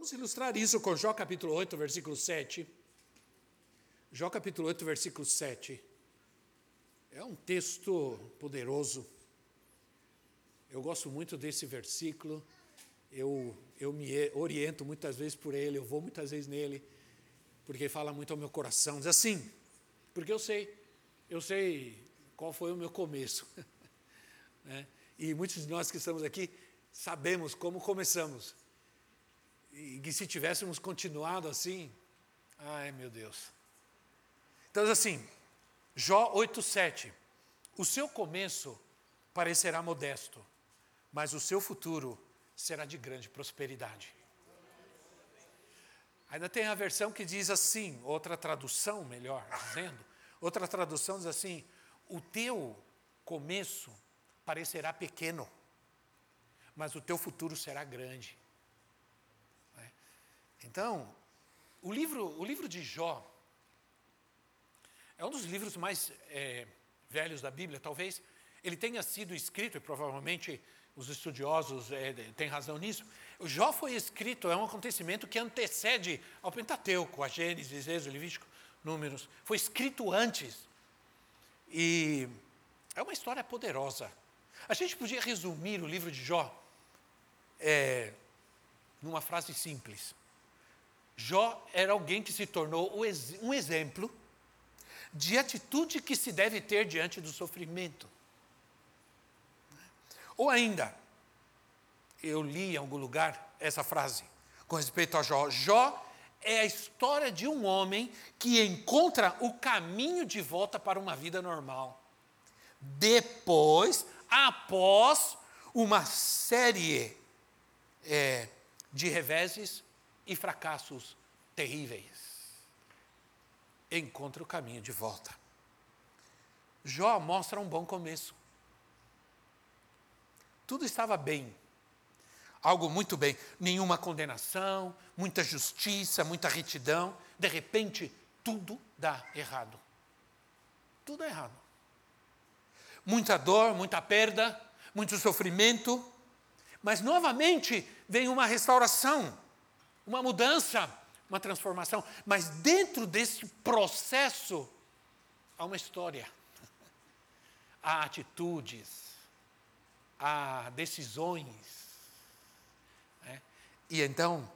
Vamos ilustrar isso com Jó capítulo 8, versículo 7. Jó capítulo 8, versículo 7. É um texto poderoso. Eu gosto muito desse versículo. Eu, eu me oriento muitas vezes por ele, eu vou muitas vezes nele, porque fala muito ao meu coração. Diz assim, porque eu sei, eu sei qual foi o meu começo. né? E muitos de nós que estamos aqui sabemos como começamos. E que se tivéssemos continuado assim, ai meu Deus. Então, assim, Jó 8,7. O seu começo parecerá modesto, mas o seu futuro será de grande prosperidade. Ainda tem a versão que diz assim, outra tradução, melhor dizendo, outra tradução diz assim: o teu começo parecerá pequeno, mas o teu futuro será grande. Então, o livro, o livro de Jó é um dos livros mais é, velhos da Bíblia, talvez ele tenha sido escrito, e provavelmente os estudiosos é, têm razão nisso. O Jó foi escrito, é um acontecimento que antecede ao Pentateuco, a Gênesis, Êxodo, Levítico, Números. Foi escrito antes. E é uma história poderosa. A gente podia resumir o livro de Jó é, numa frase simples. Jó era alguém que se tornou um exemplo de atitude que se deve ter diante do sofrimento. Ou ainda, eu li em algum lugar essa frase com respeito a Jó. Jó é a história de um homem que encontra o caminho de volta para uma vida normal. Depois, após uma série é, de reveses e fracassos terríveis encontra o caminho de volta. Jó mostra um bom começo. Tudo estava bem, algo muito bem, nenhuma condenação, muita justiça, muita retidão. De repente, tudo dá errado. Tudo errado. Muita dor, muita perda, muito sofrimento, mas novamente vem uma restauração, uma mudança, uma transformação. Mas dentro desse processo há uma história, há atitudes, há decisões. Né? E então,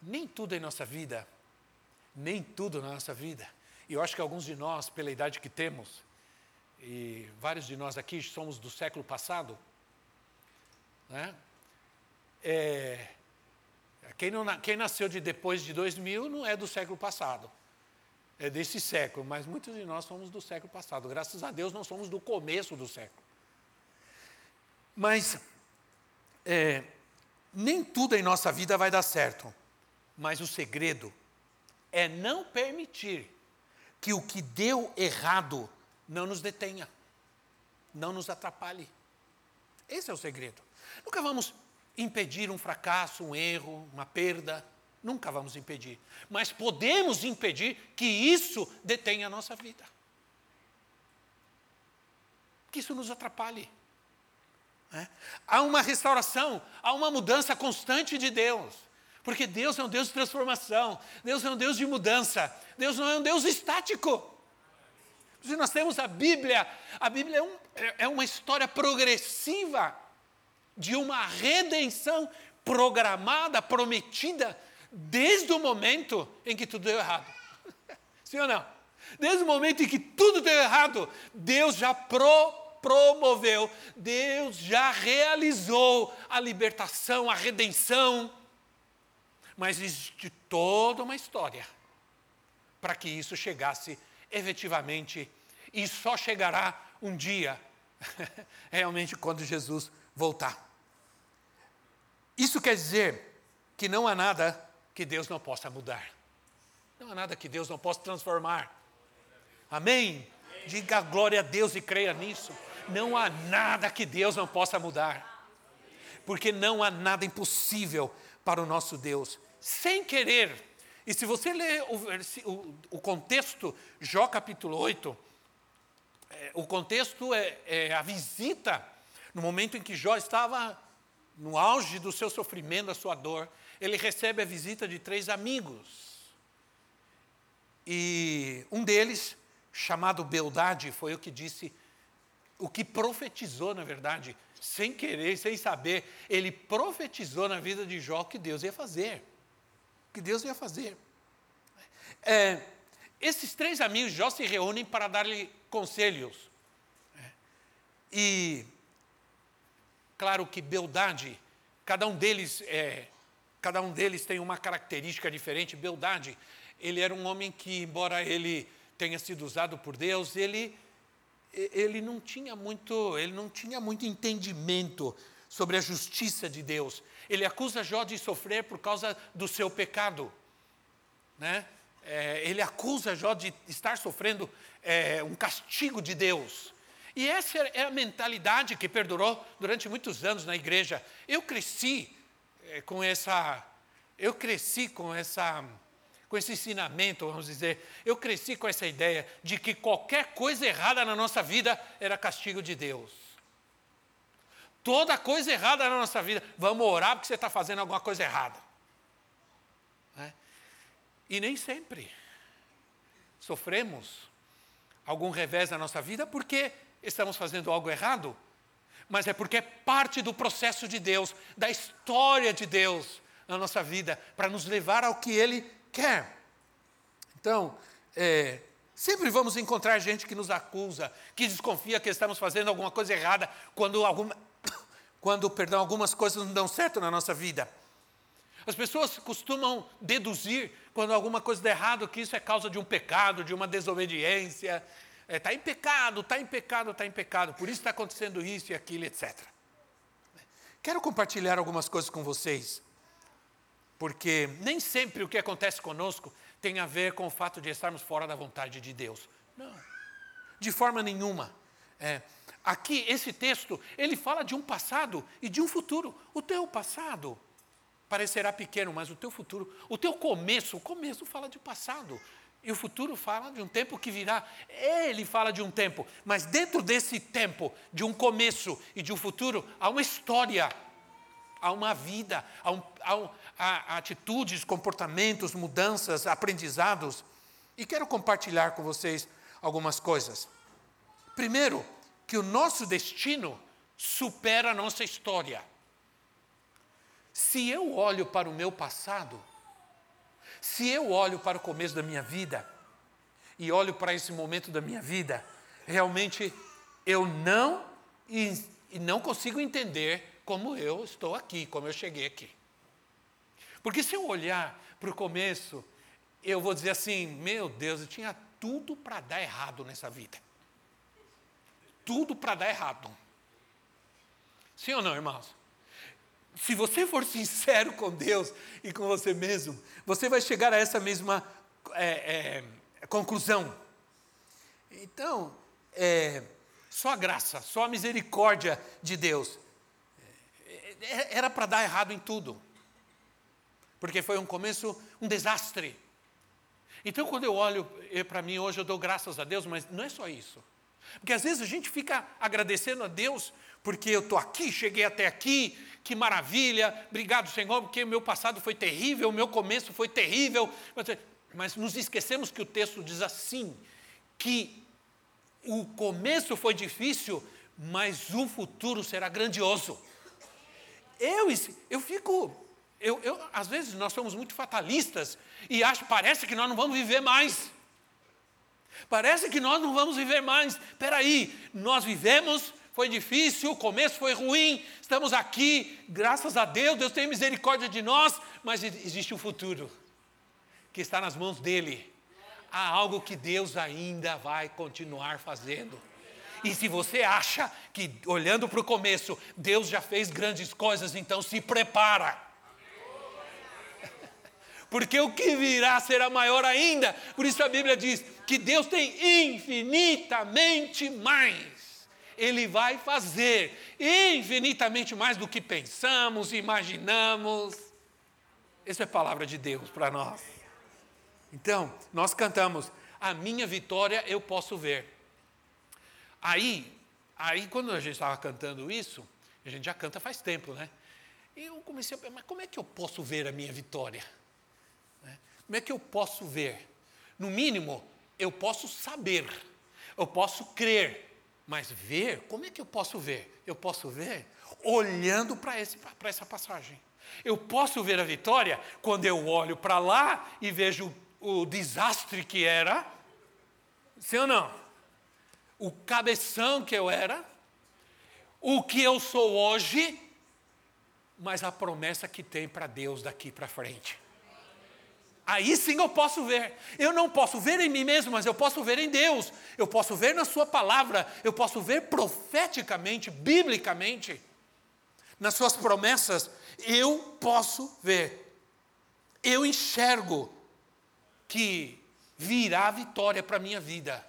nem tudo em nossa vida, nem tudo na nossa vida, e eu acho que alguns de nós, pela idade que temos, e vários de nós aqui somos do século passado, né? É, quem, não, quem nasceu de depois de 2000 não é do século passado. É desse século, mas muitos de nós somos do século passado. Graças a Deus não somos do começo do século. Mas é, nem tudo em nossa vida vai dar certo. Mas o segredo é não permitir que o que deu errado não nos detenha, não nos atrapalhe. Esse é o segredo. Nunca vamos impedir um fracasso, um erro, uma perda. Nunca vamos impedir. Mas podemos impedir que isso detenha a nossa vida. Que isso nos atrapalhe. É? Há uma restauração, há uma mudança constante de Deus. Porque Deus é um Deus de transformação, Deus é um Deus de mudança, Deus não é um Deus estático. Se nós temos a Bíblia, a Bíblia é, um, é, é uma história progressiva de uma redenção programada, prometida, desde o momento em que tudo deu errado. Sim ou não? Desde o momento em que tudo deu errado, Deus já pro, promoveu, Deus já realizou a libertação, a redenção. Mas existe toda uma história para que isso chegasse efetivamente, e só chegará um dia, realmente, quando Jesus voltar. Isso quer dizer que não há nada que Deus não possa mudar. Não há nada que Deus não possa transformar. Amém? Diga glória a Deus e creia nisso. Não há nada que Deus não possa mudar. Porque não há nada impossível para o nosso Deus. Sem querer. E se você ler o, o, contexto, Jó capítulo 8, é, o contexto é, é a visita, no momento em que Jó estava no auge do seu sofrimento, da sua dor, ele recebe a visita de três amigos. E um deles, chamado Beldade, foi o que disse, o que profetizou, na verdade, sem querer, sem saber, ele profetizou na vida de Jó que Deus ia fazer. Que Deus ia fazer. É, esses três amigos Jó se reúnem para dar-lhe conselhos. E, claro que Beldade, cada um deles é, cada um deles tem uma característica diferente. Beldade, ele era um homem que, embora ele tenha sido usado por Deus, ele, ele, não tinha muito, ele não tinha muito entendimento sobre a justiça de Deus. Ele acusa Jó de sofrer por causa do seu pecado. Né? É, ele acusa Jó de estar sofrendo é, um castigo de Deus. E essa é a mentalidade que perdurou durante muitos anos na igreja. Eu cresci é, com essa, eu cresci com essa com esse ensinamento, vamos dizer, eu cresci com essa ideia de que qualquer coisa errada na nossa vida era castigo de Deus. Toda coisa errada na nossa vida, vamos orar porque você está fazendo alguma coisa errada. Né? E nem sempre sofremos algum revés na nossa vida porque estamos fazendo algo errado, mas é porque é parte do processo de Deus, da história de Deus na nossa vida, para nos levar ao que Ele quer. Então, é, sempre vamos encontrar gente que nos acusa, que desconfia que estamos fazendo alguma coisa errada, quando, alguma, quando perdão, algumas coisas não dão certo na nossa vida. As pessoas costumam deduzir, quando alguma coisa dá errado, que isso é causa de um pecado, de uma desobediência. Está é, tá em pecado, está em pecado, está em pecado, por isso está acontecendo isso e aquilo, etc. Quero compartilhar algumas coisas com vocês porque nem sempre o que acontece conosco tem a ver com o fato de estarmos fora da vontade de Deus. Não, de forma nenhuma. É, aqui, esse texto, ele fala de um passado e de um futuro. O teu passado parecerá pequeno, mas o teu futuro, o teu começo, o começo fala de passado. E o futuro fala de um tempo que virá. Ele fala de um tempo, mas dentro desse tempo, de um começo e de um futuro, há uma história, há uma vida, há, um, há, um, a, atitudes, comportamentos, mudanças, aprendizados. E quero compartilhar com vocês algumas coisas. Primeiro, que o nosso destino supera a nossa história. Se eu olho para o meu passado, se eu olho para o começo da minha vida e olho para esse momento da minha vida, realmente eu não e, e não consigo entender como eu estou aqui, como eu cheguei aqui. Porque se eu olhar para o começo, eu vou dizer assim: meu Deus, eu tinha tudo para dar errado nessa vida. Tudo para dar errado. Sim ou não, irmãos? Se você for sincero com Deus e com você mesmo, você vai chegar a essa mesma é, é, conclusão. Então, é, só a graça, só a misericórdia de Deus. É, é, era para dar errado em tudo porque foi um começo, um desastre. Então, quando eu olho para mim hoje, eu dou graças a Deus, mas não é só isso. Porque às vezes a gente fica agradecendo a Deus porque eu estou aqui, cheguei até aqui, que maravilha, obrigado Senhor, porque o meu passado foi terrível, o meu começo foi terrível. Mas, mas nos esquecemos que o texto diz assim: que o começo foi difícil, mas o futuro será grandioso. Eu, eu fico eu, eu, às vezes nós somos muito fatalistas e acho, parece que nós não vamos viver mais. Parece que nós não vamos viver mais. Espera aí, nós vivemos, foi difícil, o começo foi ruim, estamos aqui, graças a Deus, Deus tem misericórdia de nós, mas existe um futuro que está nas mãos dele. Há algo que Deus ainda vai continuar fazendo. E se você acha que, olhando para o começo, Deus já fez grandes coisas, então se prepara porque o que virá será maior ainda. Por isso a Bíblia diz que Deus tem infinitamente mais. Ele vai fazer infinitamente mais do que pensamos, imaginamos. Essa é a palavra de Deus para nós. Então, nós cantamos: A minha vitória eu posso ver. Aí, aí quando a gente estava cantando isso, a gente já canta faz tempo, né? E eu comecei a pensar, mas como é que eu posso ver a minha vitória? Como é que eu posso ver? No mínimo, eu posso saber, eu posso crer, mas ver, como é que eu posso ver? Eu posso ver olhando para essa passagem. Eu posso ver a vitória quando eu olho para lá e vejo o, desastre que era, sim ou não? O cabeção que eu era, o que eu sou hoje, mas a promessa que tem para Deus daqui para frente. Aí sim eu posso ver. Eu não posso ver em mim mesmo, mas eu posso ver em Deus. Eu posso ver na Sua palavra. Eu posso ver profeticamente, biblicamente. Nas Suas promessas, eu posso ver. Eu enxergo que virá vitória para a minha vida.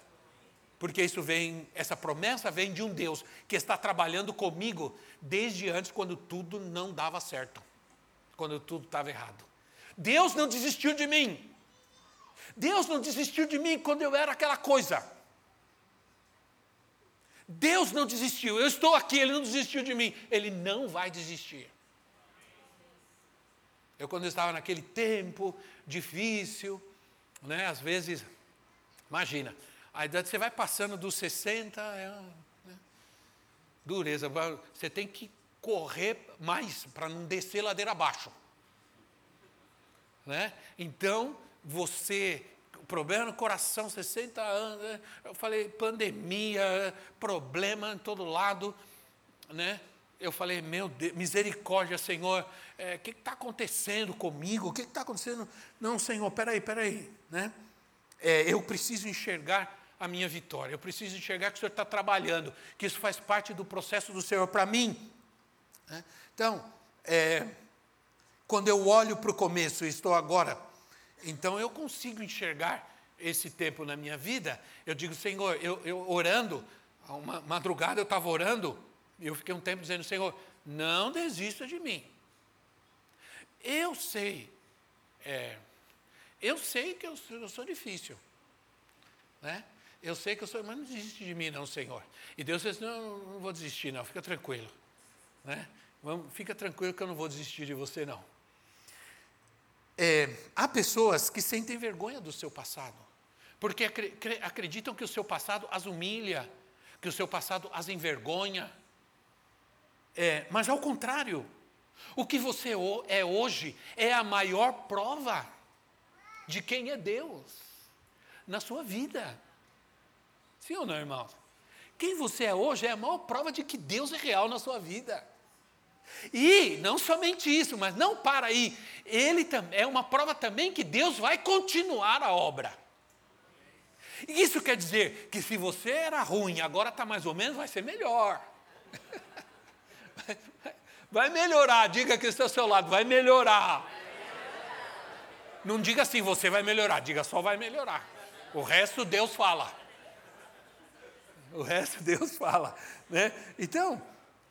Porque isso vem, essa promessa vem de um Deus que está trabalhando comigo desde antes, quando tudo não dava certo, quando tudo estava errado. Deus não desistiu de mim. Deus não desistiu de mim quando eu era aquela coisa. Deus não desistiu. Eu estou aqui, Ele não desistiu de mim. Ele não vai desistir. Eu, quando estava naquele tempo difícil, né, às vezes, imagina, a idade você vai passando dos 60, é, né, dureza, você tem que correr mais para não descer ladeira abaixo. Né? Então, você, problema no coração, 60 anos, né? eu falei, pandemia, problema em todo lado, né? Eu falei, meu Deus, misericórdia, Senhor, o é, que está acontecendo comigo? O que está acontecendo? Não, Senhor, peraí, peraí, né? É, eu preciso enxergar a minha vitória, eu preciso enxergar que o Senhor está trabalhando, que isso faz parte do processo do Senhor para mim. Né? Então, é, quando eu olho para o começo e estou agora, então eu consigo enxergar esse tempo na minha vida. Eu digo, Senhor, eu, eu orando, uma madrugada eu estava orando, e eu fiquei um tempo dizendo, Senhor, não desista de mim. Eu sei, é, eu sei que eu, eu sou difícil, né? Eu sei que eu sou, mas não desiste de mim, não, Senhor. E Deus disse: não, não vou desistir, não, fica tranquilo. Né? Fica tranquilo que eu não vou desistir de você, não. É, há pessoas que sentem vergonha do seu passado, porque acreditam que o seu passado as humilha, que o seu passado as envergonha. É, mas ao contrário, o que você é hoje é a maior prova de quem é Deus na sua vida. Sim ou não, irmão? Quem você é hoje é a maior prova de que Deus é real na sua vida. E não somente isso, mas não para aí. Ele é uma prova também que Deus vai continuar a obra. Isso quer dizer que se você era ruim, agora está mais ou menos, vai ser melhor. Vai melhorar, diga que está ao seu lado, vai melhorar. Não diga assim, você vai melhorar, diga só vai melhorar. O resto Deus fala. O resto Deus fala. Né? Então,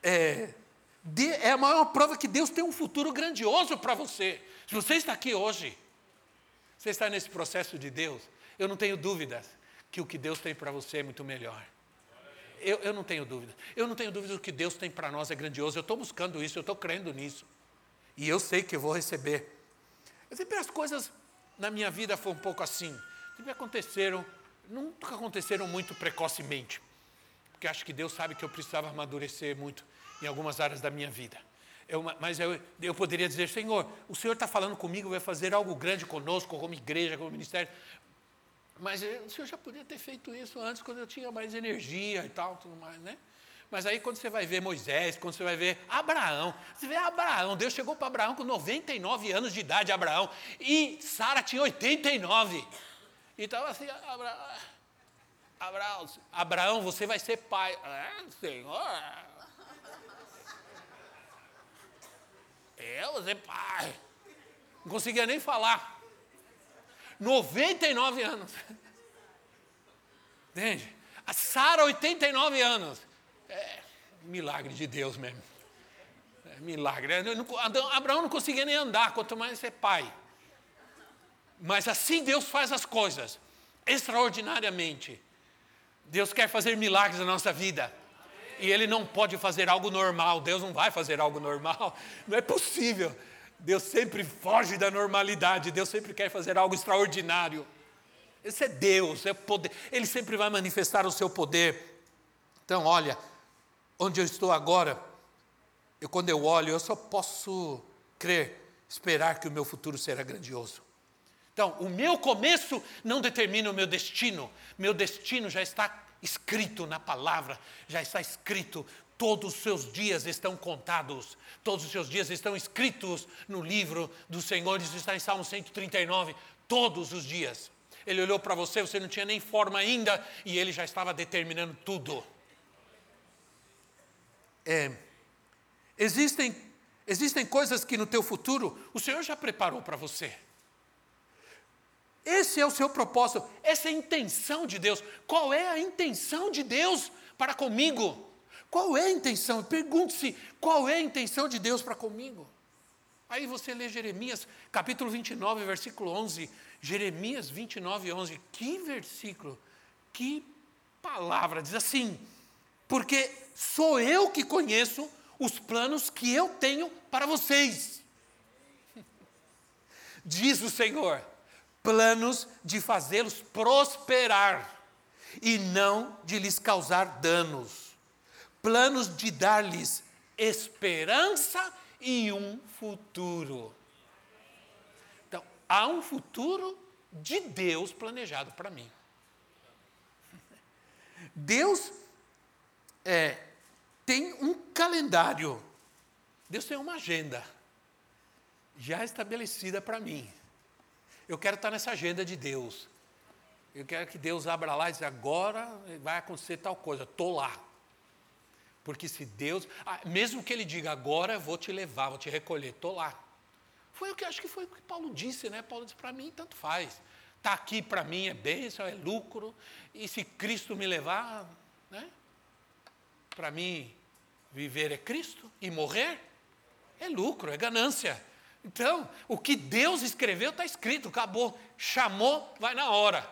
é, é a maior prova que Deus tem um futuro grandioso para você. Se você está aqui hoje, você está nesse processo de Deus, eu não tenho dúvidas que o que Deus tem para você é muito melhor. Eu, eu, não tenho dúvida. Eu não tenho dúvida do que Deus tem para nós é grandioso. Eu estou buscando isso, eu estou crendo nisso. E eu sei que eu vou receber. Eu sempre as coisas na minha vida foram um pouco assim. Sempre aconteceram, nunca aconteceram muito precocemente. Porque acho que Deus sabe que eu precisava amadurecer muito em algumas áreas da minha vida. Eu, mas eu, eu poderia dizer, Senhor, o Senhor está falando comigo, vai fazer algo grande conosco, como igreja, como ministério. Mas o Senhor já podia ter feito isso antes, quando eu tinha mais energia e tal, tudo mais, né? Mas aí quando você vai ver Moisés, quando você vai ver Abraão, você vê Abraão, Deus chegou para Abraão com 99 anos de idade, Abraão, e Sara tinha 89. E estava assim, Abraão, Abraão, você vai ser pai. É, Senhor, Eu, você pai. Não conseguia nem falar. 99 anos. Entende? A Sara, 89 anos. É, milagre de Deus mesmo. É, milagre. Abraão não conseguia nem andar, quanto mais ser pai. Mas assim Deus faz as coisas, extraordinariamente. Deus quer fazer milagres na nossa vida. E Ele não pode fazer algo normal. Deus não vai fazer algo normal. Não é possível. Deus sempre foge da normalidade. Deus sempre quer fazer algo extraordinário. Esse é Deus, é poder. Ele sempre vai manifestar o seu poder. Então, olha, onde eu estou agora, eu, quando eu olho, eu só posso crer, esperar que o meu futuro será grandioso. Então, o meu começo não determina o meu destino. Meu destino já está escrito na palavra, já está escrito. Todos os seus dias estão contados, todos os seus dias estão escritos no livro do Senhor. Isso está em Salmo 139. Todos os dias. Ele olhou para você, você não tinha nem forma ainda, e ele já estava determinando tudo. É, existem, existem coisas que no teu futuro o Senhor já preparou para você. Esse é o seu propósito, essa é a intenção de Deus. Qual é a intenção de Deus para comigo? Qual é a intenção? Pergunte-se, qual é a intenção de Deus para comigo? Aí você lê Jeremias, capítulo 29, versículo 11. Jeremias 29, 11. Que versículo, que palavra. Diz assim: Porque sou eu que conheço os planos que eu tenho para vocês. Diz o Senhor planos de fazê-los prosperar e não de lhes causar danos, planos de dar-lhes esperança e um futuro. Então, há um futuro de Deus planejado para mim. Deus é, tem um calendário, Deus tem uma agenda já estabelecida para mim. Eu quero estar nessa agenda de Deus. Eu quero que Deus abra lá e diga, agora vai acontecer tal coisa, estou lá. Porque se Deus, ah, mesmo que Ele diga, agora vou te levar, vou te recolher, estou lá. Foi o que acho que foi o que Paulo disse, né? Paulo disse, para mim tanto faz. Está aqui para mim é bênção, é lucro. E se Cristo me levar, né? Para mim, viver é Cristo e morrer é lucro, é ganância. Então, o que Deus escreveu está escrito, acabou. Chamou, vai na hora.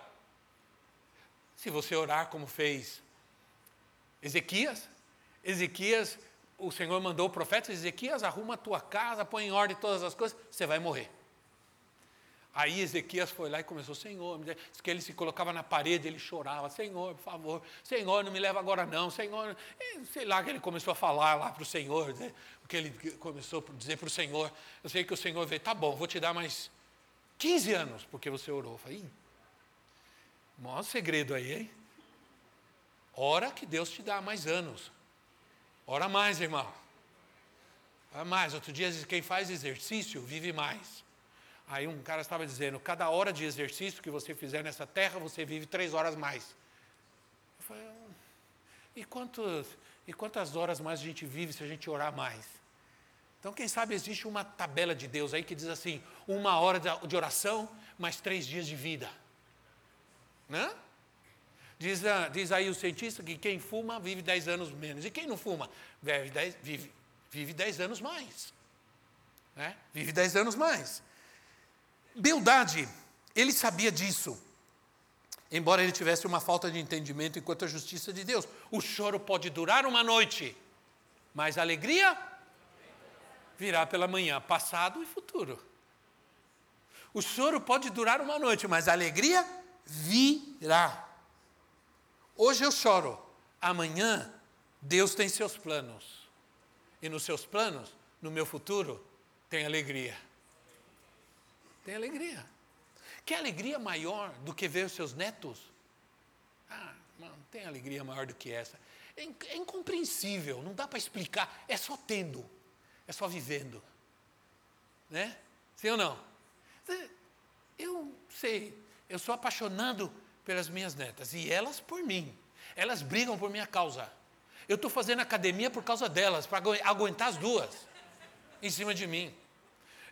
Se você orar como fez Ezequias, Ezequias, o Senhor mandou o profeta Ezequias, arruma a tua casa, põe em ordem todas as coisas, você vai morrer. Aí Ezequias foi lá e começou, Senhor, diz que ele se colocava na parede, ele chorava, Senhor, por favor, Senhor, não me leva agora não, Senhor, e, sei lá que ele começou a falar lá para o Senhor, né, que ele começou a dizer para o Senhor, eu sei que o Senhor veio, tá bom, vou te dar mais 15 anos, porque você orou. Eu falei, maior segredo aí, hein? Ora que Deus te dá mais anos. Ora mais, irmão. Ora mais. Outro dia, quem faz exercício vive mais. Aí um cara estava dizendo: cada hora de exercício que você fizer nessa terra, você vive três horas mais. Eu falei: e, quantos, e quantas horas mais a gente vive se a gente orar mais? Então, quem sabe existe uma tabela de Deus aí que diz assim: uma hora de oração, mais três dias de vida. Né? Diz, ah, diz aí o cientista que quem fuma vive dez anos menos. E quem não fuma? Vive dez, vive, vive dez anos mais. Né? Vive dez anos mais. Beldade, ele sabia disso, embora ele tivesse uma falta de entendimento enquanto a justiça de Deus. O choro pode durar uma noite, mas a alegria virá pela manhã, passado e futuro. O choro pode durar uma noite, mas a alegria virá. Hoje eu choro, amanhã Deus tem seus planos. E nos seus planos, no meu futuro, tem alegria tem alegria. Que alegria maior do que ver os seus netos? Ah, não tem alegria maior do que essa. É, é incompreensível, não dá para explicar. É só tendo, é só vivendo. Né? Sim ou não? Eu sei, eu sou apaixonado pelas minhas netas e elas por mim. Elas brigam por minha causa. Eu estou fazendo academia por causa delas, para aguentar as duas em cima de mim.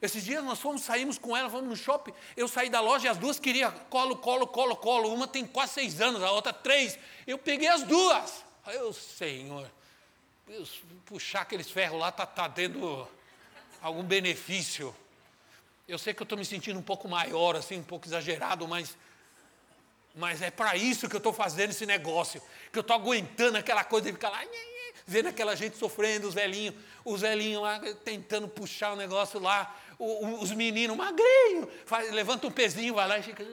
Esses dias nós fomos, saímos com ela, fomos no shopping. Eu saí da loja e as duas queriam colo, colo, colo, colo. Uma tem quase seis anos, a outra três. Eu peguei as duas. Aí eu, Senhor, puxar aqueles ferros lá está tá tendo algum benefício. Eu sei que eu estou me sentindo um pouco maior, assim, um pouco exagerado, mas, mas é para isso que eu estou fazendo esse negócio. Que eu estou aguentando aquela coisa de ficar lá vendo aquela gente sofrendo, os velhinhos, os velhinhos lá tentando puxar o negócio lá, o, os meninos magrinhos, faz, levanta um pezinho, vai lá e fica.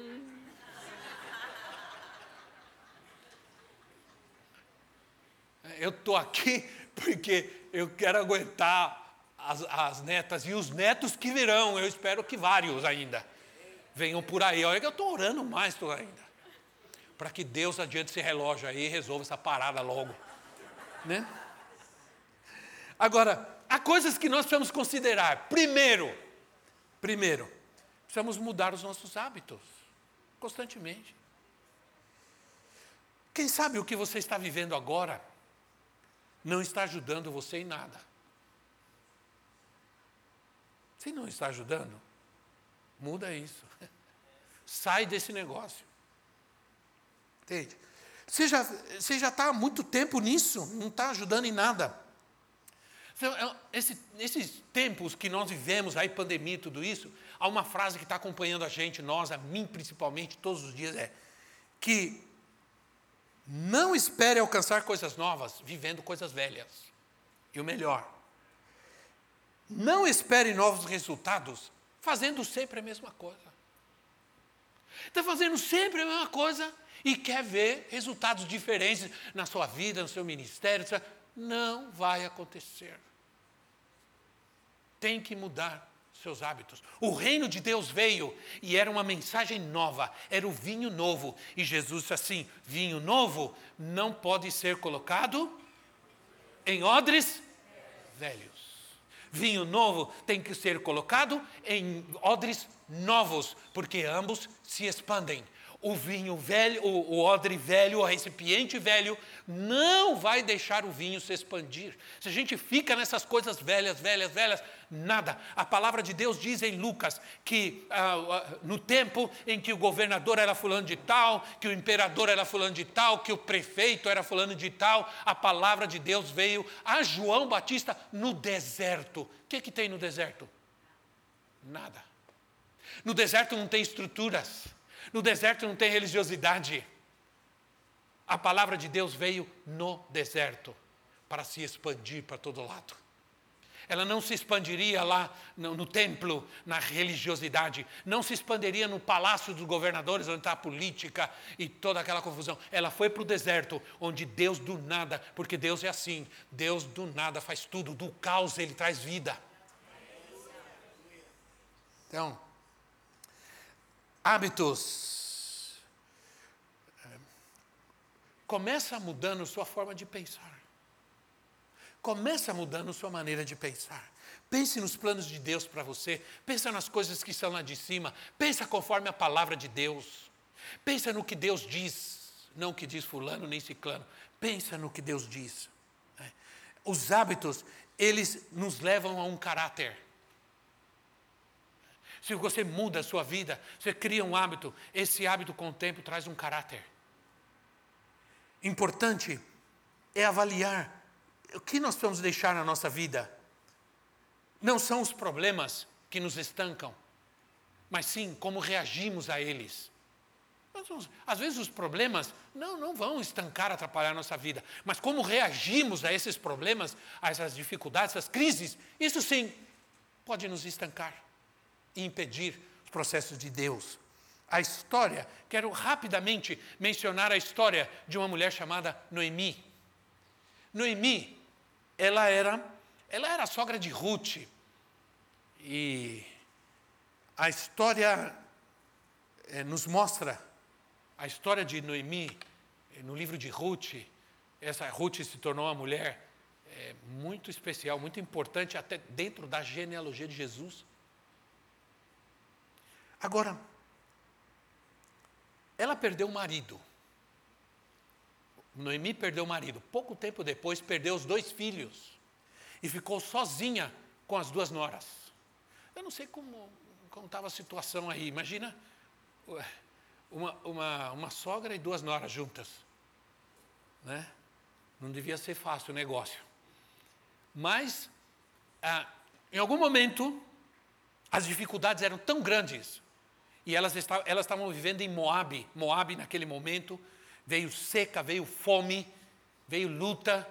Eu estou aqui porque eu quero aguentar as, as, netas e os netos que virão, eu espero que vários ainda venham por aí. Olha que eu estou orando mais ainda. Para que Deus adiante esse relógio aí e resolva essa parada logo. Né? Agora, há coisas que nós precisamos considerar. Primeiro, primeiro, precisamos mudar os nossos hábitos constantemente. Quem sabe o que você está vivendo agora não está ajudando você em nada. Se não está ajudando, muda isso. Sai desse negócio. Entende? Você já, está há muito tempo nisso, não está ajudando em nada. Então, é, esse, esses tempos que nós vivemos, aí pandemia e tudo isso, há uma frase que está acompanhando a gente, nós, a mim principalmente, todos os dias, é que não espere alcançar coisas novas vivendo coisas velhas. E o melhor, não espere novos resultados fazendo sempre a mesma coisa. Está fazendo sempre a mesma coisa e quer ver resultados diferentes na sua vida, no seu ministério. Não vai acontecer tem que mudar seus hábitos. O reino de Deus veio e era uma mensagem nova, era o vinho novo. E Jesus disse assim: vinho novo não pode ser colocado em odres velhos. Vinho novo tem que ser colocado em odres novos, porque ambos se expandem o vinho velho, o, o odre velho, o recipiente velho, não vai deixar o vinho se expandir. Se a gente fica nessas coisas velhas, velhas, velhas, nada. A palavra de Deus diz em Lucas que ah, ah, no tempo em que o governador era fulano de tal, que o imperador era fulano de tal, que o prefeito era fulano de tal, a palavra de Deus veio a João Batista no deserto. O que, que tem no deserto? Nada. No deserto não tem estruturas. No deserto não tem religiosidade. A palavra de Deus veio no deserto para se expandir para todo lado. Ela não se expandiria lá no, no, templo, na religiosidade, não se expandiria no palácio dos governadores, onde está a política e toda aquela confusão. Ela foi para o deserto, onde Deus do nada, porque Deus é assim, Deus do nada faz tudo, do caos ele traz vida. Então, hábitos. Começa mudando sua forma de pensar. Começa mudando sua maneira de pensar. Pense nos planos de Deus para você. Pensa nas coisas que estão lá de cima. Pensa conforme a palavra de Deus. Pensa no que Deus diz, não o que diz fulano nem ciclano. Pensa no que Deus diz. Né? Os hábitos, eles nos levam a um caráter. Se você muda a sua vida, você cria um hábito, esse hábito com o tempo traz um caráter. Importante é avaliar o que nós vamos deixar na nossa vida. Não são os problemas que nos estancam, mas sim como reagimos a eles. Às vezes os problemas não, não vão estancar, atrapalhar a nossa vida, mas como reagimos a esses problemas, a essas dificuldades, essas crises, isso sim pode nos estancar e impedir os processos de Deus. A história, quero rapidamente mencionar a história de uma mulher chamada Noemi. Noemi, ela era, ela era a sogra de Ruth. E a história é, nos mostra a história de Noemi eh, no livro de Ruth. Essa Ruth se tornou uma mulher é, muito especial, muito importante até dentro da genealogia de Jesus. Agora, ela perdeu o marido. Noemi perdeu o marido. Pouco tempo depois, perdeu os dois filhos. E ficou sozinha com as duas noras. Eu não sei como estava a situação aí. Imagina uma, uma, uma sogra e duas noras juntas. Né? Não devia ser fácil o negócio. Mas, ah, em algum momento, as dificuldades eram tão grandes e elas, estavam, elas estavam vivendo em Moabe. Moabe, naquele momento, veio seca, veio fome, veio luta.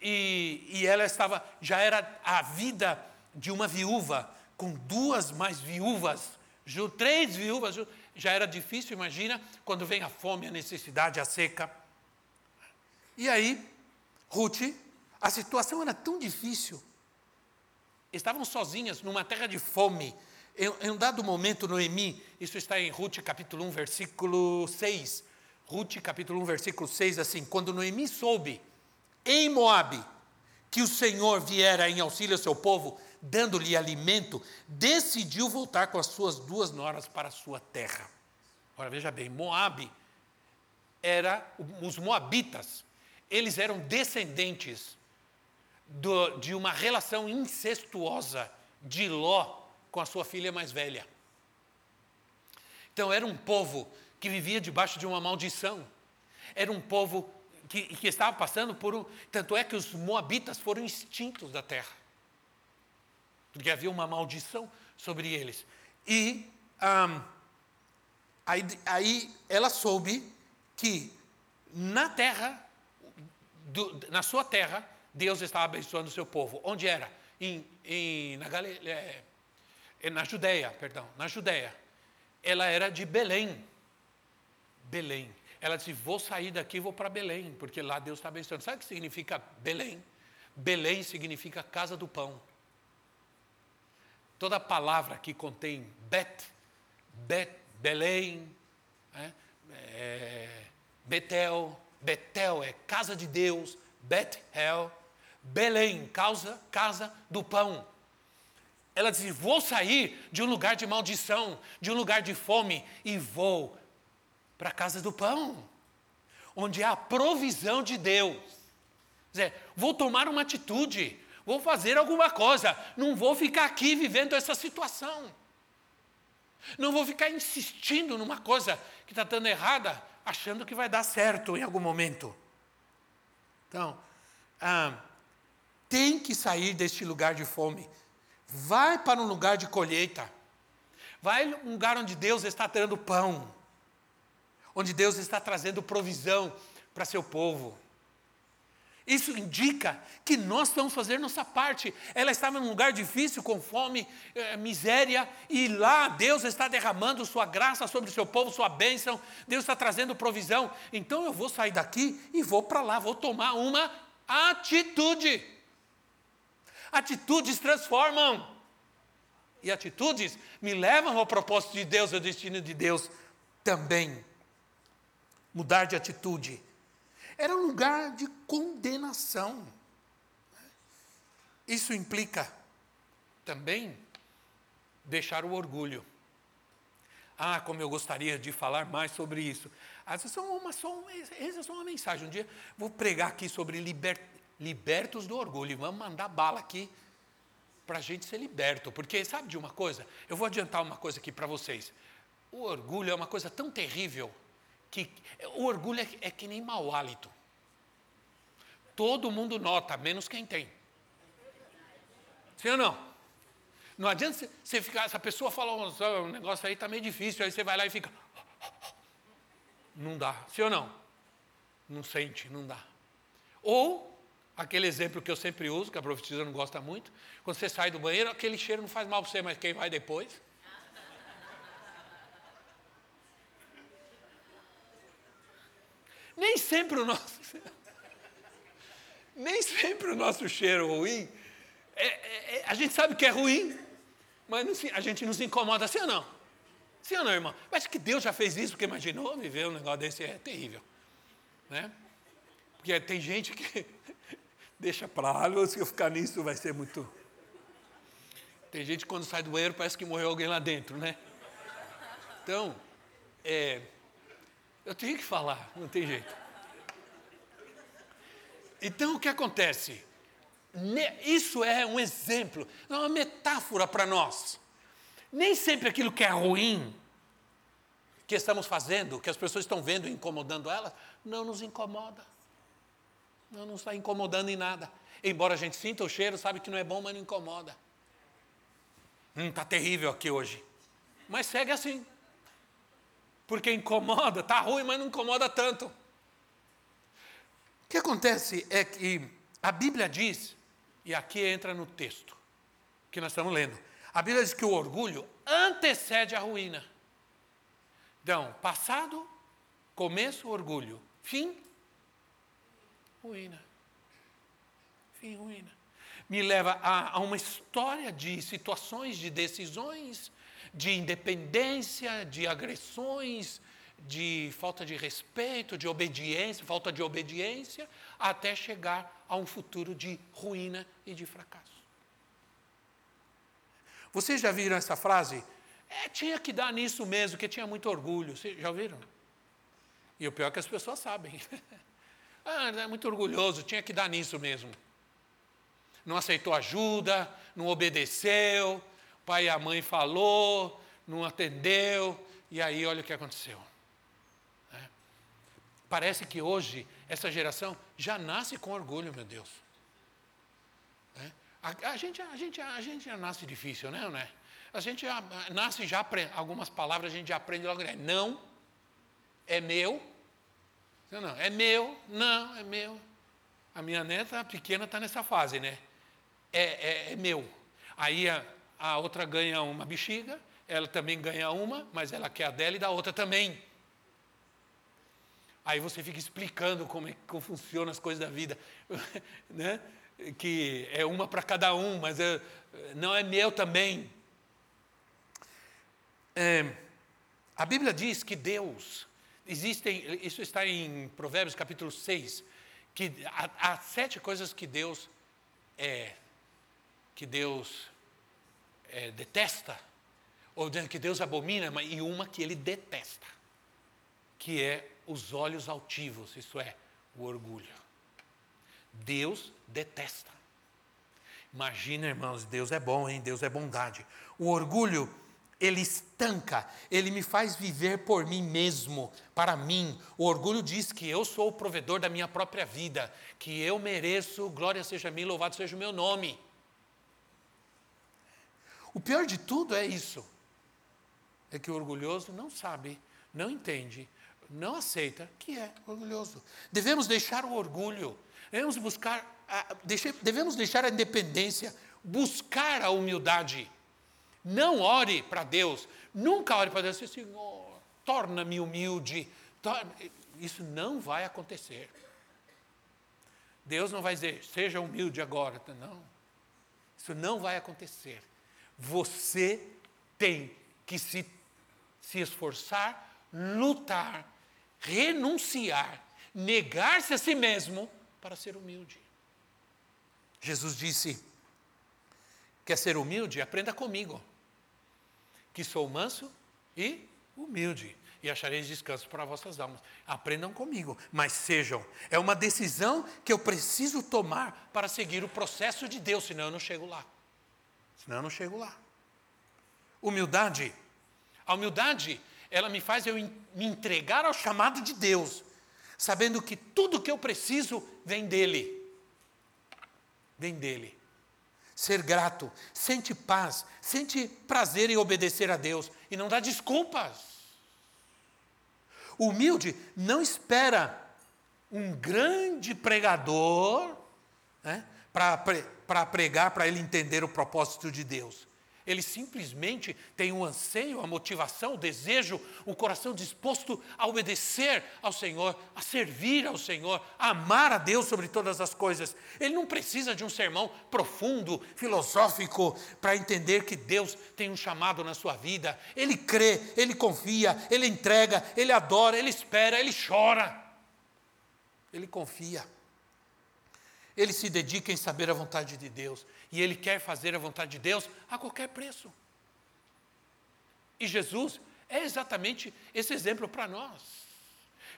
E, e ela estava, já era a vida de uma viúva, com duas mais viúvas, três viúvas, já era difícil, imagina, quando vem a fome, a necessidade, a seca. E aí, Ruth, a situação era tão difícil. Estavam sozinhas numa terra de fome, em, um dado momento, Noemi, isso está em Ruth capítulo 1, versículo 6. Ruth capítulo 1, versículo 6, assim: Quando Noemi soube em Moabe que o Senhor viera em auxílio ao seu povo, dando-lhe alimento, decidiu voltar com as suas duas noras para a sua terra. Ora, veja bem, Moabe era os moabitas, eles eram descendentes do, de uma relação incestuosa de Ló com a sua filha mais velha. Então, era um povo que vivia debaixo de uma maldição. Era um povo que, que estava passando por um. Tanto é que os moabitas foram extintos da terra. Porque havia uma maldição sobre eles. E um, aí, aí ela soube que na terra, do, na sua terra, Deus estava abençoando o seu povo. Onde era? Em, em, na Galileia é, na perdão, na Judéia. Ela era de Belém. Belém. Ela disse: Vou sair daqui vou para Belém, porque lá Deus está abençoando. Sabe o que significa Belém? Belém significa casa do pão. Toda palavra que contém Bet, Bet, Belém, é, é, Betel, Betel é casa de Deus, Bethel, Belém, causa, casa do pão. Ela disse: Vou sair de um lugar de maldição, de um lugar de fome, e vou para a casa do pão, onde há a provisão de Deus. Quer dizer, vou tomar uma atitude, vou fazer alguma coisa, não vou ficar aqui vivendo essa situação. Não vou ficar insistindo numa coisa que está dando errada, achando que vai dar certo em algum momento. Então, ah, tem que sair deste lugar de fome Vai para um lugar de colheita. Vai um lugar onde Deus está trazendo pão. Onde Deus está trazendo provisão para seu povo. Isso indica que nós vamos fazer nossa parte. Ela estava num lugar difícil, com fome, eh, miséria, e lá Deus está derramando sua graça sobre o seu povo, sua bênção. Deus está trazendo provisão. Então eu vou sair daqui e vou para lá, vou tomar uma atitude. Atitudes transformam. E atitudes me levam ao propósito de Deus, ao destino de Deus também. Mudar de atitude. Era um lugar de condenação. Isso implica também deixar o orgulho. Ah, como eu gostaria de falar mais sobre isso. Essa é uma, só, essa é só uma mensagem. Um dia vou pregar aqui sobre libertação libertos do orgulho. Vamos mandar bala aqui para a gente ser liberto. Porque sabe de uma coisa? Eu vou adiantar uma coisa aqui para vocês. O orgulho é uma coisa tão terrível que o orgulho é, é que nem mau hálito. Todo mundo nota, menos quem tem. Sim ou não? Não adianta você ficar, essa pessoa fala um negócio aí está meio difícil, aí você vai lá e fica. Não dá, sim ou não? Não sente, não dá. Ou Aquele exemplo que eu sempre uso, que a profetisa não gosta muito, quando você sai do banheiro, aquele cheiro não faz mal para você, mas quem vai depois? Nem sempre o nosso. Nem sempre o nosso cheiro ruim. É, é, é, a gente sabe que é ruim, mas não, a gente não se incomoda assim ou não? Sim ou não, irmão? Mas que Deus já fez isso, porque imaginou viver um negócio desse é terrível. Né? Porque tem gente que Deixa para lá, se eu ficar nisso vai ser muito. Tem gente que quando sai do banheiro parece que morreu alguém lá dentro, né? Então, é, eu tenho que falar, não tem jeito. Então o que acontece? Isso é um exemplo, é uma metáfora para nós. Nem sempre aquilo que é ruim, que estamos fazendo, que as pessoas estão vendo e incomodando elas, não nos incomoda. Não nos está incomodando em nada. Embora a gente sinta o cheiro, sabe que não é bom, mas não incomoda. Hum, está terrível aqui hoje. Mas segue assim. Porque incomoda, está ruim, mas não incomoda tanto. O que acontece é que a Bíblia diz, e aqui entra no texto que nós estamos lendo, a Bíblia diz que o orgulho antecede a ruína. Então, passado, começo, orgulho. Fim, ruína em ruína. Me leva a, a uma história de situações, de decisões, de independência, de agressões, de falta de respeito, de obediência, falta de obediência, até chegar a um futuro de ruína e de fracasso. Vocês já viram essa frase? É, tinha que dar nisso mesmo, que tinha muito orgulho. Vocês já ouviram? E o pior é que as pessoas sabem. ah, é muito orgulhoso, tinha que dar nisso mesmo não aceitou ajuda, não obedeceu, pai e a mãe falou, não atendeu, e aí olha o que aconteceu. É. Parece que hoje essa geração já nasce com orgulho, meu Deus. É. A, a, gente, a, gente, a gente já nasce difícil, né? Não é? A gente já nasce já aprende, algumas palavras a gente já aprende logo. Né? Não, é meu. Não, é meu, não, é meu. A minha neta pequena está nessa fase, né? é, é, é meu. Aí a, a outra ganha uma bexiga, ela também ganha uma, mas ela quer a dela e da outra também. Aí você fica explicando como, é, como funcionam as coisas da vida, né? que é uma para cada um, mas é, não é meu também. É, a Bíblia diz que Deus, existem, isso está em Provérbios capítulo 6, que há, há sete coisas que Deus é, que Deus é, detesta, ou que Deus abomina, e uma que ele detesta, que é os olhos altivos, isso é, o orgulho. Deus detesta. Imagina, irmãos, Deus é bom, hein? Deus é bondade. O orgulho, ele estanca, ele me faz viver por mim mesmo, para mim. O orgulho diz que eu sou o provedor da minha própria vida, que eu mereço, glória seja a mim, louvado seja o meu nome. O pior de tudo é isso. É que o orgulhoso não sabe, não entende, não aceita que é orgulhoso. Devemos deixar o orgulho, devemos buscar, a, devemos deixar a independência, buscar a humildade. Não ore para Deus, nunca ore para Deus, Senhor, torna-me humilde. Torna... Isso não vai acontecer. Deus não vai dizer, seja humilde agora. Não. Isso não vai acontecer. Você tem que se, se esforçar, lutar, renunciar, negar-se a si mesmo para ser humilde. Jesus disse: Quer ser humilde? Aprenda comigo, que sou manso e humilde, e achareis descanso para vossas almas. Aprendam comigo, mas sejam. É uma decisão que eu preciso tomar para seguir o processo de Deus, senão eu não chego lá. Senão eu não chego lá. Humildade. A humildade, ela me faz eu me entregar ao chamado de Deus, sabendo que tudo que eu preciso vem dele. Vem dele. Ser grato, sente paz, sente prazer em obedecer a Deus e não dá desculpas. O humilde não espera um grande pregador né, para pregar, para ele entender o propósito de Deus. Ele simplesmente tem um anseio, a motivação, o desejo, o coração disposto a obedecer ao Senhor, a servir ao Senhor, a amar a Deus sobre todas as coisas. Ele não precisa de um sermão profundo, filosófico, para entender que Deus tem um chamado na sua vida. Ele crê, ele confia, ele entrega, ele adora, ele espera, ele chora. Ele confia. Ele se dedica em saber a vontade de Deus e ele quer fazer a vontade de Deus a qualquer preço. E Jesus é exatamente esse exemplo para nós.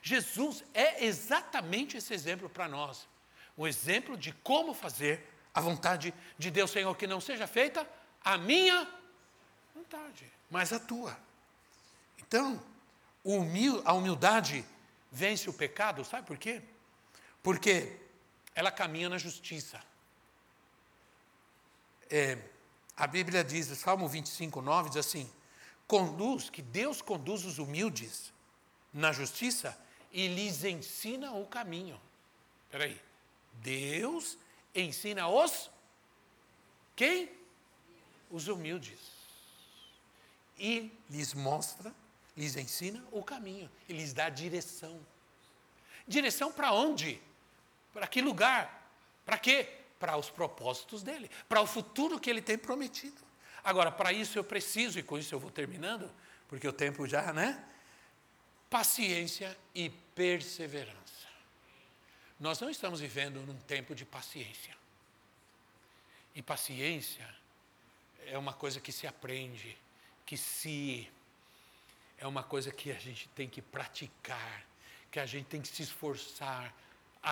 Jesus é exatamente esse exemplo para nós. O exemplo de como fazer a vontade de Deus, Senhor, que não seja feita a minha Vontade, mas a tua. Então, a humildade vence o pecado, sabe por quê? Porque ela caminha na justiça. É, a Bíblia diz, Salmo 25, 9, diz assim: conduz, que Deus conduz os humildes na justiça e lhes ensina o caminho. Espera aí. Deus ensina os quem? Os humildes. E lhes mostra, lhes ensina o caminho, e lhes dá direção. Direção para onde? Para que lugar? Para quê? Para os propósitos dele, para o futuro que ele tem prometido. Agora, para isso eu preciso, e com isso eu vou terminando, porque o tempo já, né? Paciência e perseverança. Nós não estamos vivendo num tempo de paciência. E paciência é uma coisa que se aprende, que se é uma coisa que a gente tem que praticar, que a gente tem que se esforçar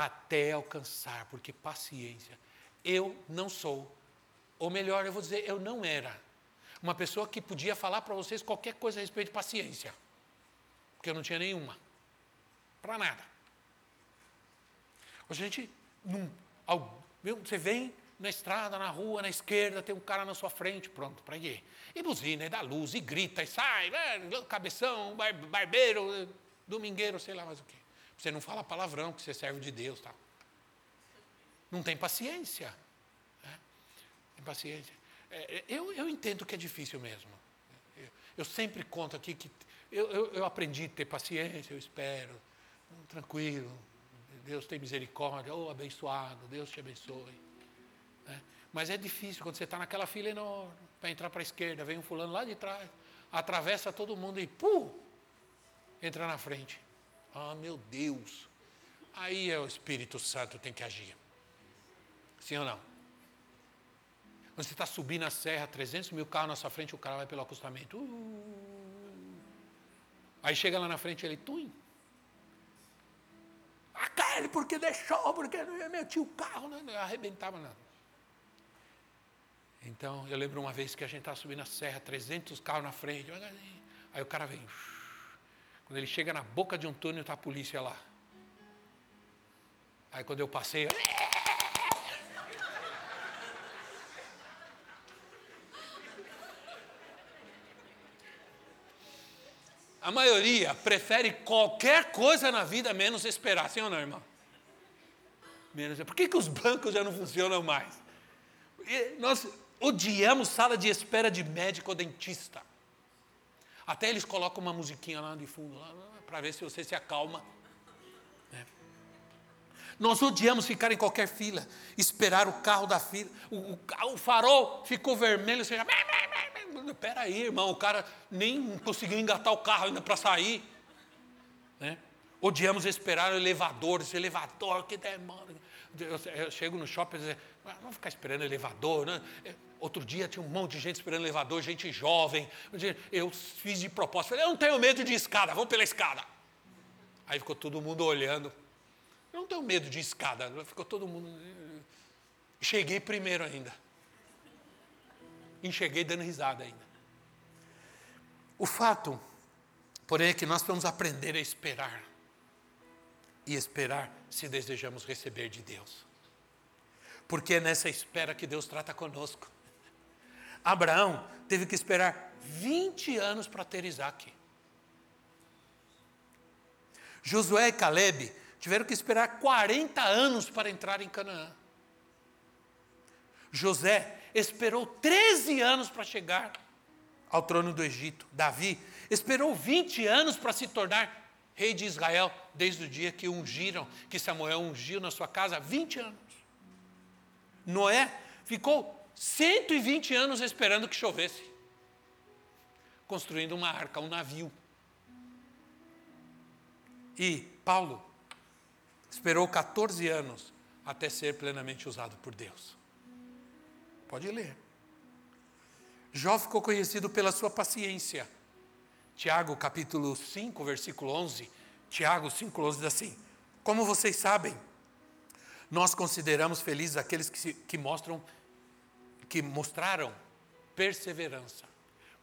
até alcançar, porque paciência. Eu não sou, ou melhor, eu vou dizer, eu não era uma pessoa que podia falar para vocês qualquer coisa a respeito de paciência, porque eu não tinha nenhuma, para nada. A gente, não, você vem na estrada, na rua, na esquerda, tem um cara na sua frente, pronto, para quê? E buzina, e dá luz, e grita, e sai, né, cabeção, barbeiro, domingueiro, sei lá mais o quê. Você não fala palavrão, que você serve de Deus, tá? Não tem paciência. Né? Tem paciência. É, é eu, eu entendo que é difícil mesmo. Eu, eu sempre conto aqui que eu, eu, eu aprendi a ter paciência, eu espero, tranquilo, Deus tem misericórdia, oh, abençoado, Deus te abençoe. Né? Mas é difícil quando você está naquela fila enorme, para entrar para a esquerda, vem um fulano lá de trás, atravessa todo mundo e pum, entra na frente. Ah, meu Deus. Aí é o Espírito Santo tem que agir. Sim ou não? Quando você está subindo a serra, 300 mil carros na sua frente, o cara vai pelo acostamento. Uh, aí chega lá na frente, ele, tum, aquele porque deixou, porque não metia o carro, né? não arrebentava nada. Então, eu lembro uma vez que a gente estava subindo a serra, 300 carros na frente, aí o cara vem. Quando ele chega na boca de um túnel, está a polícia lá. Aí quando eu passei, A maioria prefere qualquer coisa na vida menos esperar, sim ou não, irmão? Menos. Por que, que os bancos já não funcionam mais? Nós odiamos sala de espera de médico ou dentista. Até eles colocam uma musiquinha lá de fundo, para ver se você se acalma. É. Nós odiamos ficar em qualquer fila, esperar o carro da fila. O, o, o farol ficou vermelho, você já. Espera aí, irmão, o cara nem conseguiu engatar o carro ainda para sair. Né? Odiamos esperar o elevador, esse elevador que demora. Eu, chego no shopping e digo, ah, vamos ficar esperando elevador. Né? É, outro dia tinha um monte de gente esperando elevador, gente jovem. Eu fiz de propósito, falei, eu não tenho medo de escada, vamos pela escada. Aí ficou todo mundo olhando. Eu não tenho medo de escada, ficou todo mundo. Cheguei primeiro ainda enxerguei dando risada ainda. O fato, porém, é que nós vamos aprender a esperar. E esperar se desejamos receber de Deus. Porque é nessa espera que Deus trata conosco. Abraão teve que esperar 20 anos para ter Isaac. Josué e Caleb tiveram que esperar 40 anos para entrar em Canaã. José esperou 13 anos para chegar ao trono do Egito. Davi esperou 20 anos para se tornar rei de Israel, desde o dia que ungiram, que Samuel ungiu na sua casa, 20 anos. Noé ficou 120 anos esperando que chovesse, construindo uma arca, um navio. E Paulo esperou 14 anos até ser plenamente usado por Deus. Pode ler. Jó ficou conhecido pela sua paciência. Tiago, capítulo 5, versículo 11. Tiago 5, 11 diz assim: Como vocês sabem, nós consideramos felizes aqueles que, se, que mostram, que mostraram perseverança.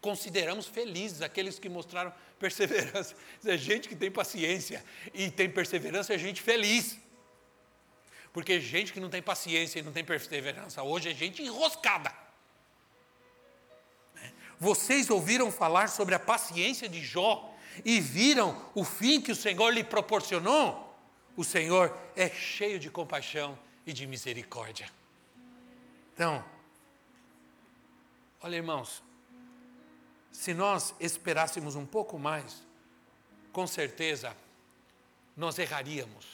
consideramos felizes aqueles que mostraram perseverança. É gente que tem paciência e tem perseverança é gente feliz. Porque gente que não tem paciência e não tem perseverança hoje é gente enroscada. Vocês ouviram falar sobre a paciência de Jó e viram o fim que o Senhor lhe proporcionou? O Senhor é cheio de compaixão e de misericórdia. Então, olha irmãos, se nós esperássemos um pouco mais, com certeza nós erraríamos,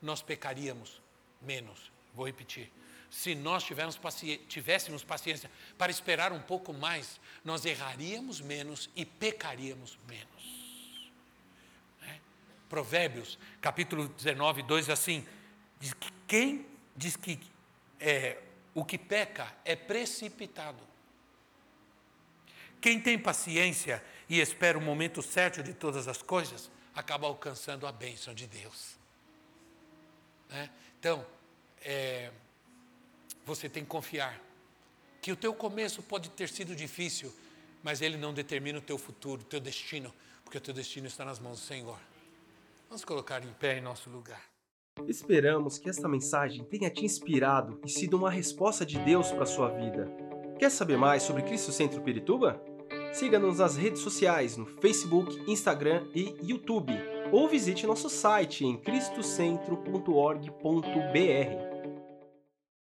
nós pecaríamos menos. Vou repetir. Se nós paci tivéssemos paciência para esperar um pouco mais, nós erraríamos menos e pecaríamos menos. É? Provérbios, capítulo 19, 2, assim: diz que quem diz que é, o que peca é precipitado. Quem tem paciência e espera o momento certo de todas as coisas, acaba alcançando a bênção de Deus. Né? Então, é, você tem que confiar que o teu começo pode ter sido difícil, mas ele não determina o teu futuro, o teu destino, porque o teu destino está nas mãos do Senhor. Vamos colocar em pé em nosso lugar. Esperamos que esta mensagem tenha te inspirado e sido uma resposta de Deus para a sua vida. Quer saber mais sobre Cristo Centro Pirituba? Siga-nos nas redes sociais no Facebook, Instagram e YouTube, ou visite nosso site em cristocentro.org.br.